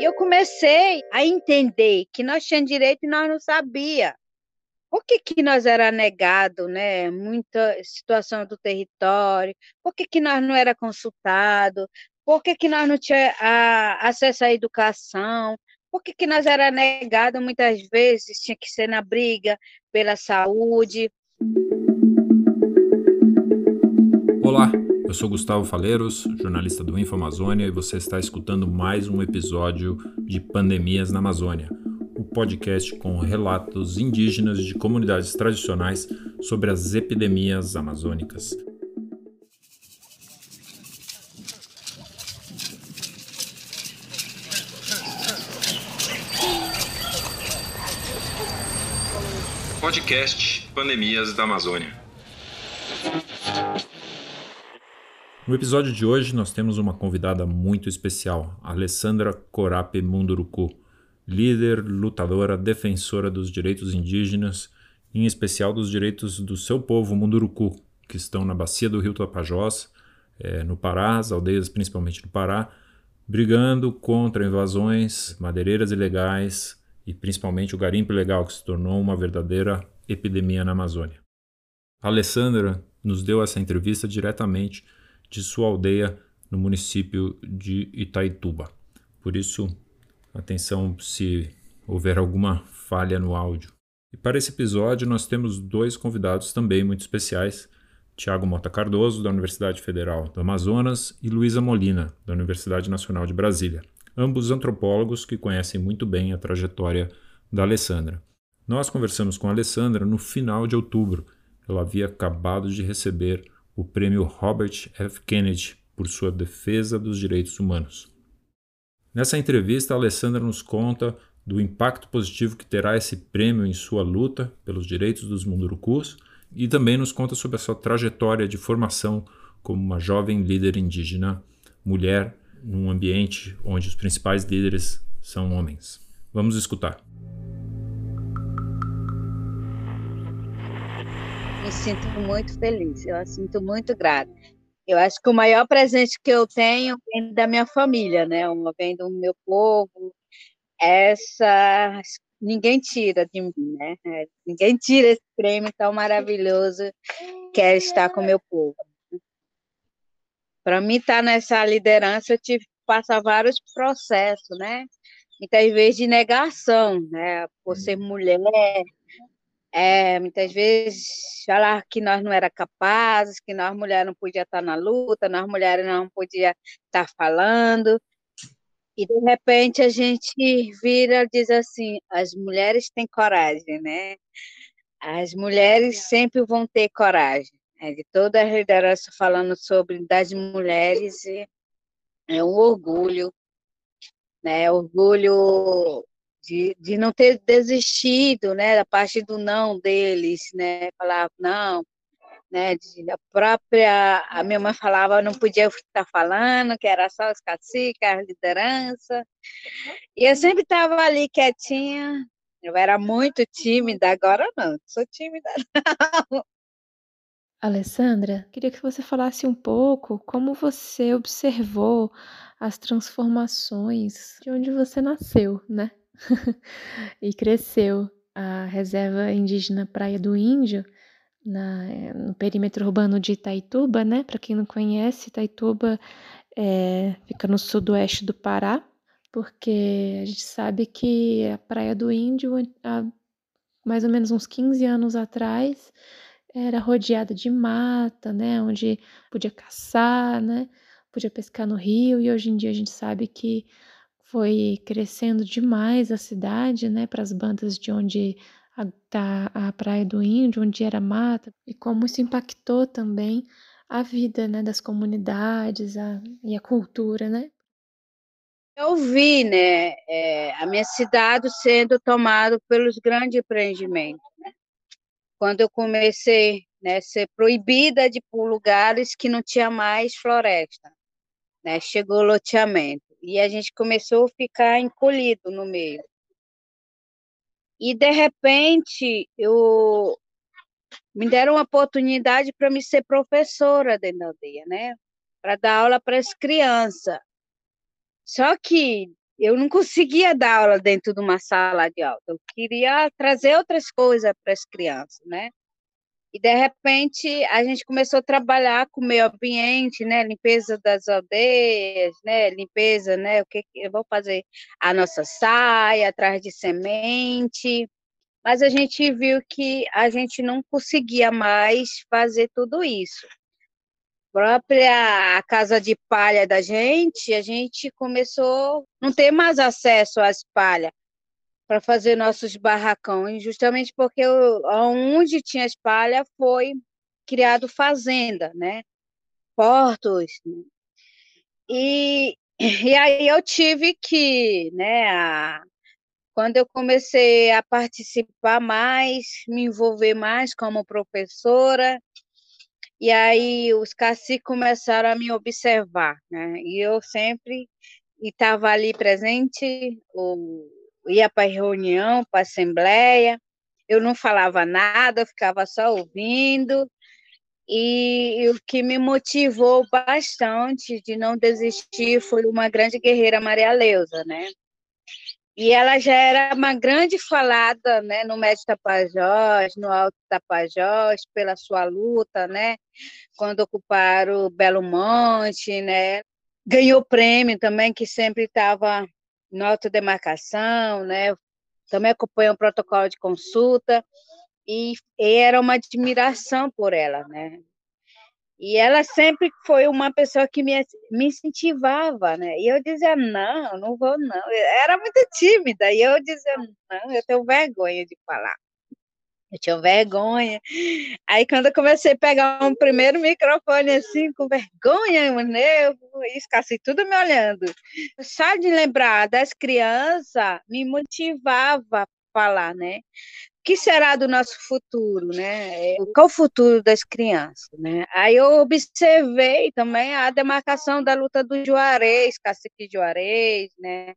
E eu comecei a entender que nós tínhamos direito e nós não sabia. Por que, que nós era negado, né? Muita situação do território. Por que, que nós não era consultado? Por que, que nós não tinha a, acesso à educação? Por que, que nós era negado muitas vezes? Tinha que ser na briga pela saúde. Olá, eu sou Gustavo Faleiros, jornalista do Info Amazônia, e você está escutando mais um episódio de Pandemias na Amazônia, o um podcast com relatos indígenas de comunidades tradicionais sobre as epidemias amazônicas. Podcast Pandemias da Amazônia. No episódio de hoje, nós temos uma convidada muito especial, Alessandra Corape Munduruku, líder, lutadora, defensora dos direitos indígenas, em especial dos direitos do seu povo Munduruku, que estão na bacia do rio Tapajós, é, no Pará, as aldeias principalmente no Pará, brigando contra invasões, madeireiras ilegais e principalmente o garimpo ilegal, que se tornou uma verdadeira epidemia na Amazônia. A Alessandra nos deu essa entrevista diretamente de sua aldeia no município de Itaituba. Por isso, atenção se houver alguma falha no áudio. E para esse episódio, nós temos dois convidados também muito especiais: Tiago Mota Cardoso, da Universidade Federal do Amazonas, e Luísa Molina, da Universidade Nacional de Brasília, ambos antropólogos que conhecem muito bem a trajetória da Alessandra. Nós conversamos com a Alessandra no final de outubro. Ela havia acabado de receber o prêmio Robert F. Kennedy por sua defesa dos direitos humanos. Nessa entrevista, Alessandra nos conta do impacto positivo que terá esse prêmio em sua luta pelos direitos dos mundurucus e também nos conta sobre a sua trajetória de formação como uma jovem líder indígena, mulher, num ambiente onde os principais líderes são homens. Vamos escutar. Me sinto muito feliz, eu sinto muito grata. Eu acho que o maior presente que eu tenho vem da minha família, né? Vem do meu povo. Essa ninguém tira de mim, né? É, ninguém tira esse prêmio tão maravilhoso que é estar com meu povo. Para mim estar nessa liderança, eu tive que passar vários processos, né? Muitas vezes de negação, né? Por ser mulher, é, muitas vezes falar que nós não era capazes, que nós mulheres não podia estar na luta, nós mulheres não podia estar falando. E de repente a gente vira diz assim: as mulheres têm coragem, né? As mulheres sempre vão ter coragem. É, de toda a liderança falando sobre das mulheres, é um orgulho, né? Orgulho de, de não ter desistido, né, da parte do não deles, né, falar não, né, de, a própria, a minha mãe falava, não podia estar falando, que era só os caciques, a liderança, e eu sempre estava ali quietinha, eu era muito tímida, agora não, sou tímida não. Alessandra, queria que você falasse um pouco como você observou as transformações de onde você nasceu, né? e cresceu a reserva indígena Praia do Índio, na, no perímetro urbano de Itaituba, né? Para quem não conhece, Itaituba é, fica no sudoeste do Pará, porque a gente sabe que a Praia do Índio, há mais ou menos uns 15 anos atrás, era rodeada de mata, né? Onde podia caçar, né? Podia pescar no rio, e hoje em dia a gente sabe que foi crescendo demais a cidade, né, para as bandas de onde está a Praia do Índio, onde era mata, e como isso impactou também a vida, né, das comunidades a, e a cultura, né? Eu vi, né, é, a minha cidade sendo tomada pelos grandes empreendimentos. Né? Quando eu comecei né, a ser proibida de ir por lugares que não tinha mais floresta, né? Chegou o loteamento e a gente começou a ficar encolhido no meio. E de repente eu me deram uma oportunidade para me ser professora dentro da aldeia, né? Para dar aula para as crianças. Só que eu não conseguia dar aula dentro de uma sala de aula. Eu queria trazer outras coisas para as crianças, né? E de repente a gente começou a trabalhar com o meio ambiente, né? Limpeza das aldeias, né? Limpeza, né? O que eu vou fazer? A nossa saia atrás de semente. Mas a gente viu que a gente não conseguia mais fazer tudo isso. Própria casa de palha da gente, a gente começou a não ter mais acesso às palhas para fazer nossos barracões, justamente porque onde tinha espalha foi criado fazenda, né? Portos. Né? E, e aí eu tive que, né, a, quando eu comecei a participar mais, me envolver mais como professora, e aí os caciques começaram a me observar, né? E eu sempre estava ali presente, ou ia para reunião, para assembleia, eu não falava nada, eu ficava só ouvindo, e, o que me motivou bastante de não desistir foi uma grande guerreira Maria Leusa, né? E ela já era uma grande falada, né, no Médio Tapajós, no Alto Tapajós, pela sua luta, né, quando ocuparam Belo Monte, né, ganhou prêmio também, que sempre estava na autodemarcação, né? Também acompanhou o protocolo de consulta e, e era uma admiração por ela, né? E ela sempre foi uma pessoa que me, me incentivava, né? E eu dizia, não, não vou, não. Eu era muito tímida, e eu dizia, não, eu tenho vergonha de falar. Eu tinha vergonha. Aí, quando eu comecei a pegar um primeiro microfone assim, com vergonha, o nervo, escassei tudo me olhando. Só de lembrar das crianças me motivava a falar, né? O que será do nosso futuro, né? Qual o futuro das crianças, né? Aí eu observei também a demarcação da luta do Juarez, cacique Juarez, né?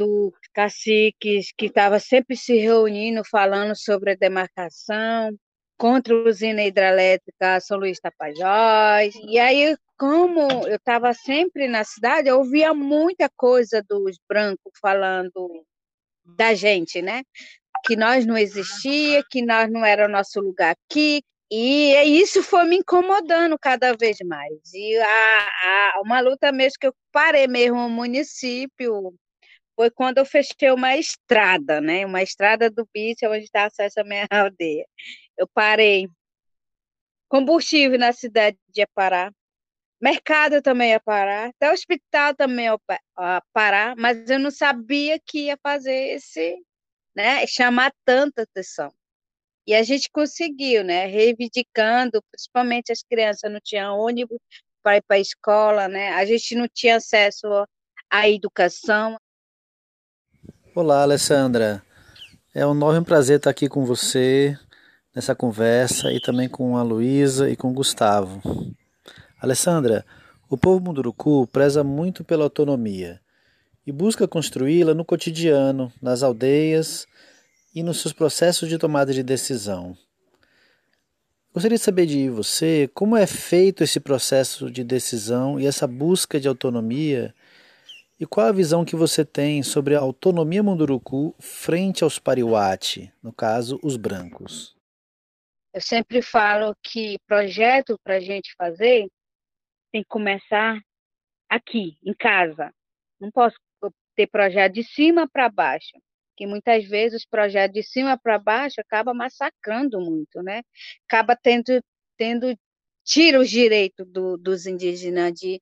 Do caciques que estava sempre se reunindo, falando sobre a demarcação, contra a usina hidrelétrica São Luís Tapajós. E aí, como eu estava sempre na cidade, eu ouvia muita coisa dos brancos falando da gente, né? Que nós não existia, que nós não era o nosso lugar aqui. E isso foi me incomodando cada vez mais. E a, a, uma luta mesmo que eu parei mesmo o município, foi quando eu fechei uma estrada, né? Uma estrada do bicho onde está acesso à minha aldeia. Eu parei. Combustível na cidade de parar. Mercado também ia parar. Até o hospital também ia parar. Mas eu não sabia que ia fazer esse, né? Chamar tanta atenção. E a gente conseguiu, né? Reivindicando, principalmente as crianças não tinham ônibus para ir para a escola, né? A gente não tinha acesso à educação. Olá, Alessandra. É um enorme prazer estar aqui com você nessa conversa e também com a Luísa e com o Gustavo. Alessandra, o povo Munduruku preza muito pela autonomia e busca construí-la no cotidiano, nas aldeias e nos seus processos de tomada de decisão. Gostaria de saber de você como é feito esse processo de decisão e essa busca de autonomia e qual a visão que você tem sobre a autonomia Munduruku frente aos Pariwati, no caso, os brancos? Eu sempre falo que projeto para a gente fazer tem que começar aqui, em casa. Não posso ter projeto de cima para baixo, que muitas vezes os projetos de cima para baixo acaba massacrando muito, né? Acaba tendo, tendo tira os direitos do, dos indígenas de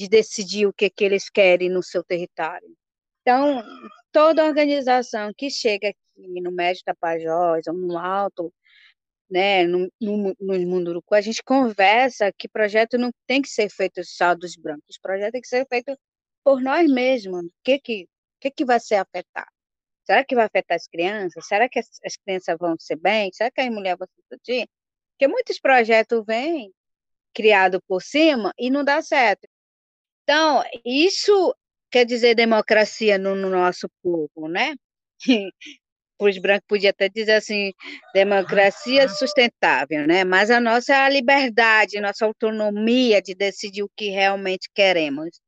de decidir o que, que eles querem no seu território. Então, toda organização que chega aqui no Médio Tapajós ou no Alto, né, no, no, no a gente conversa que projeto não tem que ser feito só dos brancos, o projeto tem que ser feito por nós mesmos. O que que, que, que vai ser afetado? Será que vai afetar as crianças? Será que as, as crianças vão ser bem? Será que as mulheres vão se sentir? Porque muitos projetos vêm criados por cima e não dá certo. Então, isso quer dizer democracia no, no nosso povo, né? Os brancos podia até dizer assim, democracia sustentável, né? Mas a nossa é a liberdade, nossa autonomia de decidir o que realmente queremos.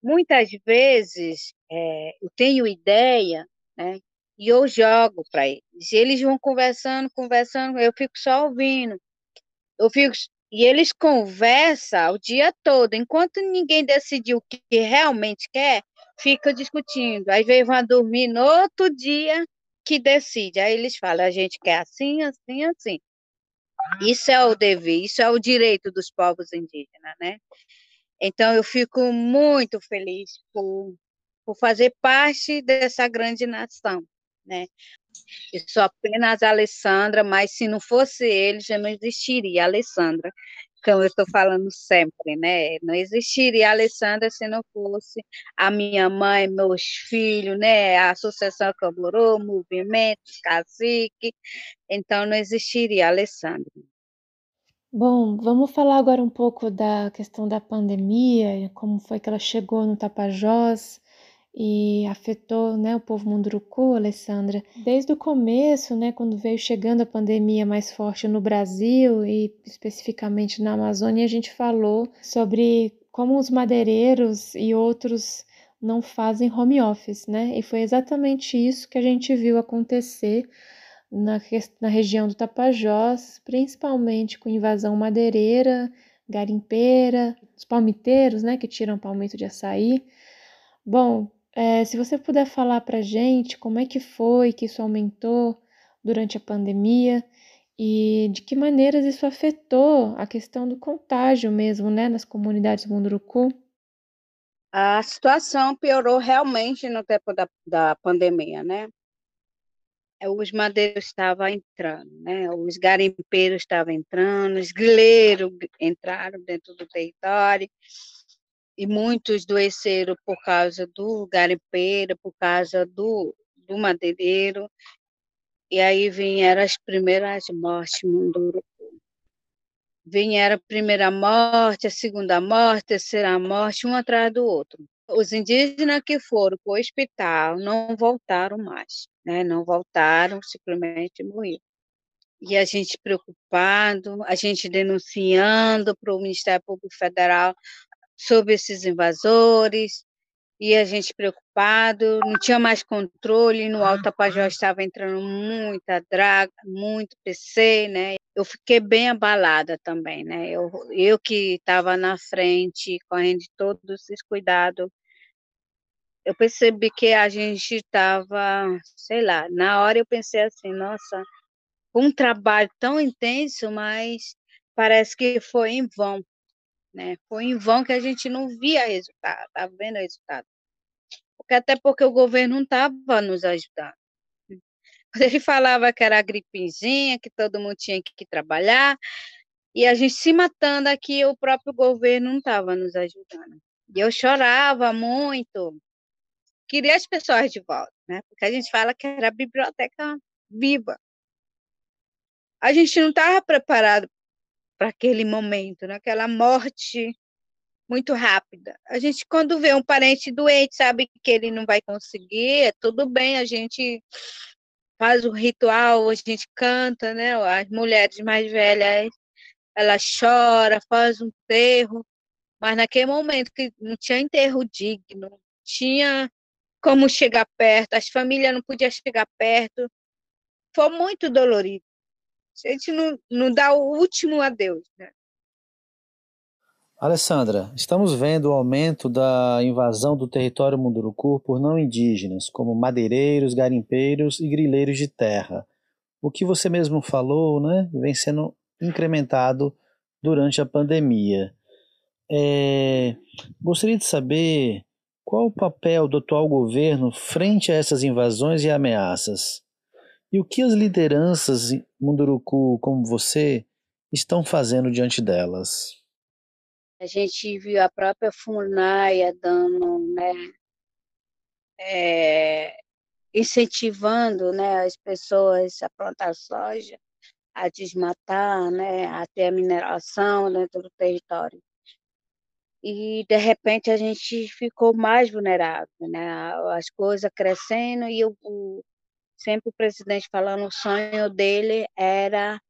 Muitas vezes é, eu tenho ideia, né? E eu jogo para eles. Eles vão conversando, conversando, eu fico só ouvindo. Eu fico e eles conversam o dia todo. Enquanto ninguém decidiu o que realmente quer, fica discutindo. Aí vem vão dormir no outro dia que decide. Aí eles falam, a gente quer assim, assim, assim. Isso é o dever, isso é o direito dos povos indígenas, né? Então eu fico muito feliz por, por fazer parte dessa grande nação, né? Eu sou apenas a Alessandra, mas se não fosse ele, já não existiria a Alessandra, como eu estou falando sempre, né? Não existiria a Alessandra se não fosse a minha mãe, meus filhos, né? A Associação Camburô, Movimento, Cacique, então não existiria a Alessandra. Bom, vamos falar agora um pouco da questão da pandemia, como foi que ela chegou no Tapajós, e afetou, né, o povo munduruku, Alessandra, desde o começo, né, quando veio chegando a pandemia mais forte no Brasil e especificamente na Amazônia, a gente falou sobre como os madeireiros e outros não fazem home office, né? E foi exatamente isso que a gente viu acontecer na, na região do Tapajós, principalmente com invasão madeireira, garimpeira, os palmiteiros, né, que tiram palmito de açaí. Bom, é, se você puder falar para gente como é que foi que isso aumentou durante a pandemia e de que maneiras isso afetou a questão do contágio mesmo, né, nas comunidades Munduruku? A situação piorou realmente no tempo da, da pandemia, né? Os madeiros estavam entrando, né? Os garimpeiros estavam entrando, os grileiros entraram dentro do território e muitos doeceram por causa do garimpeiro, por causa do, do madeireiro, e aí vieram as primeiras mortes no Munduruku. Vieram a primeira morte, a segunda morte, a terceira morte, um atrás do outro. Os indígenas que foram para o hospital não voltaram mais, né? não voltaram, simplesmente morreram. E a gente preocupado, a gente denunciando para o Ministério Público Federal sobre esses invasores, e a gente preocupado, não tinha mais controle, no Alto Tapajós estava entrando muita draga, muito PC, né? Eu fiquei bem abalada também, né? Eu, eu que estava na frente, correndo todos esses cuidados, eu percebi que a gente estava, sei lá, na hora eu pensei assim, nossa, um trabalho tão intenso, mas parece que foi em vão, né? Foi em vão que a gente não via resultado, tá vendo resultado. Porque até porque o governo não estava nos ajudando. Ele falava que era a gripezinha, que todo mundo tinha que trabalhar, e a gente se matando aqui, o próprio governo não estava nos ajudando. E eu chorava muito, queria as pessoas de volta, né? Porque a gente fala que era a biblioteca viva. A gente não estava preparado para aquele momento, naquela né? morte muito rápida. A gente, quando vê um parente doente, sabe que ele não vai conseguir, é tudo bem, a gente faz o ritual, a gente canta, né? As mulheres mais velhas, elas choram, faz um enterro, mas naquele momento que não tinha enterro digno, tinha como chegar perto, as famílias não podiam chegar perto, foi muito dolorido a gente não, não dá o último adeus. Né? Alessandra, estamos vendo o aumento da invasão do território Munduruku por não indígenas, como madeireiros, garimpeiros e grileiros de terra. O que você mesmo falou, né, vem sendo incrementado durante a pandemia. É, gostaria de saber qual o papel do atual governo frente a essas invasões e ameaças. E o que as lideranças Munduruku como você estão fazendo diante delas? A gente viu a própria Funaia dando, né, é, incentivando né, as pessoas a plantar soja, a desmatar, né, a ter a mineração dentro do território. E, de repente, a gente ficou mais vulnerável, né? as coisas crescendo e o, sempre o presidente falando o sonho dele era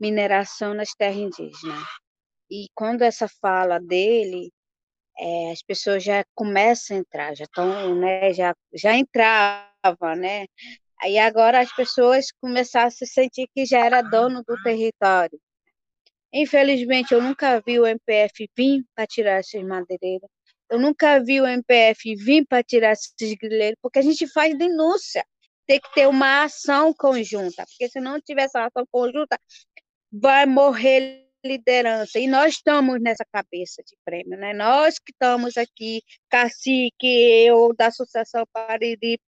mineração nas terras indígenas. E quando essa fala dele é, as pessoas já começam a entrar, já estão, né, já, já entrava, né? Aí agora as pessoas começaram a se sentir que já era dono do território. Infelizmente, eu nunca vi o MPF vir para tirar esses madeireiros. Eu nunca vi o MPF vir para tirar esses grileiros, porque a gente faz denúncia. Tem que ter uma ação conjunta, porque se não tiver essa ação conjunta, vai morrer liderança. E nós estamos nessa cabeça de prêmio, né? Nós que estamos aqui, cacique, eu, da Associação Pariri,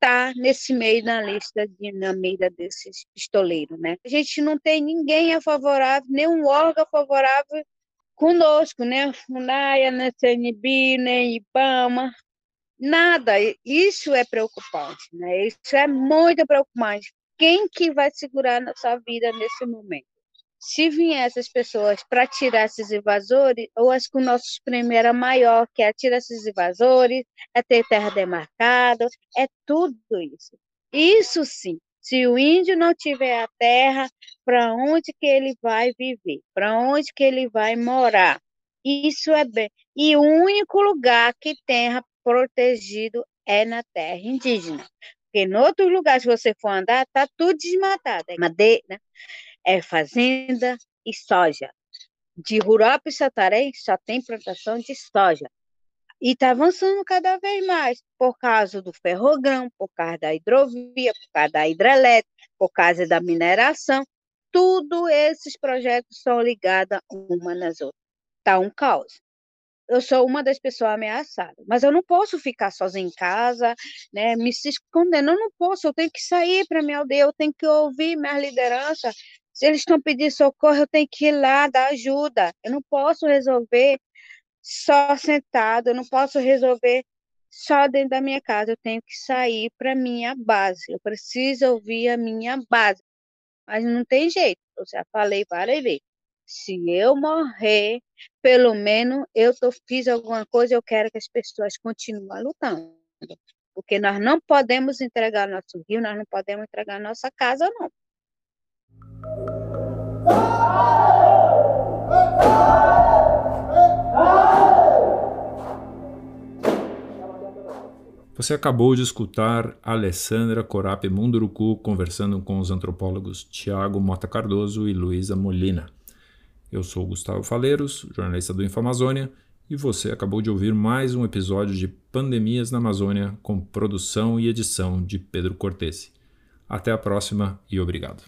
tá nesse meio na lista de, na mira desses pistoleiros, né? A gente não tem ninguém a favorável, nenhum órgão favorável conosco, né? FUNAIA, nem CNB, nem IBAMA, nada. Isso é preocupante, né? Isso é muito preocupante. Quem que vai segurar nossa vida nesse momento? se vier essas pessoas para tirar esses invasores, eu acho que o nosso era maior, que é tirar esses invasores, é ter terra demarcada, é tudo isso. Isso sim, se o índio não tiver a terra, para onde que ele vai viver? Para onde que ele vai morar? Isso é bem. E o único lugar que terra protegido é na terra indígena. Porque em outros lugares que você for andar, tá tudo desmatado, é madeira, é fazenda e soja. De Rurope e Satarém só tem plantação de soja. E está avançando cada vez mais, por causa do ferrogrão, por causa da hidrovia, por causa da hidrelétrica, por causa da mineração. Tudo esses projetos são ligados uma nas outras. Está um caos eu sou uma das pessoas ameaçadas, mas eu não posso ficar sozinha em casa, né, me se escondendo, eu não posso, eu tenho que sair para minha aldeia, eu tenho que ouvir minha liderança, se eles estão pedindo socorro, eu tenho que ir lá dar ajuda. Eu não posso resolver só sentado, eu não posso resolver só dentro da minha casa. Eu tenho que sair para minha base. Eu preciso ouvir a minha base. Mas não tem jeito. Eu já falei para ele. Se eu morrer, pelo menos eu tô, fiz alguma coisa, eu quero que as pessoas continuem lutando. Porque nós não podemos entregar nosso rio, nós não podemos entregar nossa casa, não. Você acabou de escutar Alessandra Corape Munduruku conversando com os antropólogos Tiago Mota Cardoso e Luísa Molina. Eu sou Gustavo Faleiros, jornalista do Infamazônia, e você acabou de ouvir mais um episódio de Pandemias na Amazônia com produção e edição de Pedro Cortese. Até a próxima e obrigado.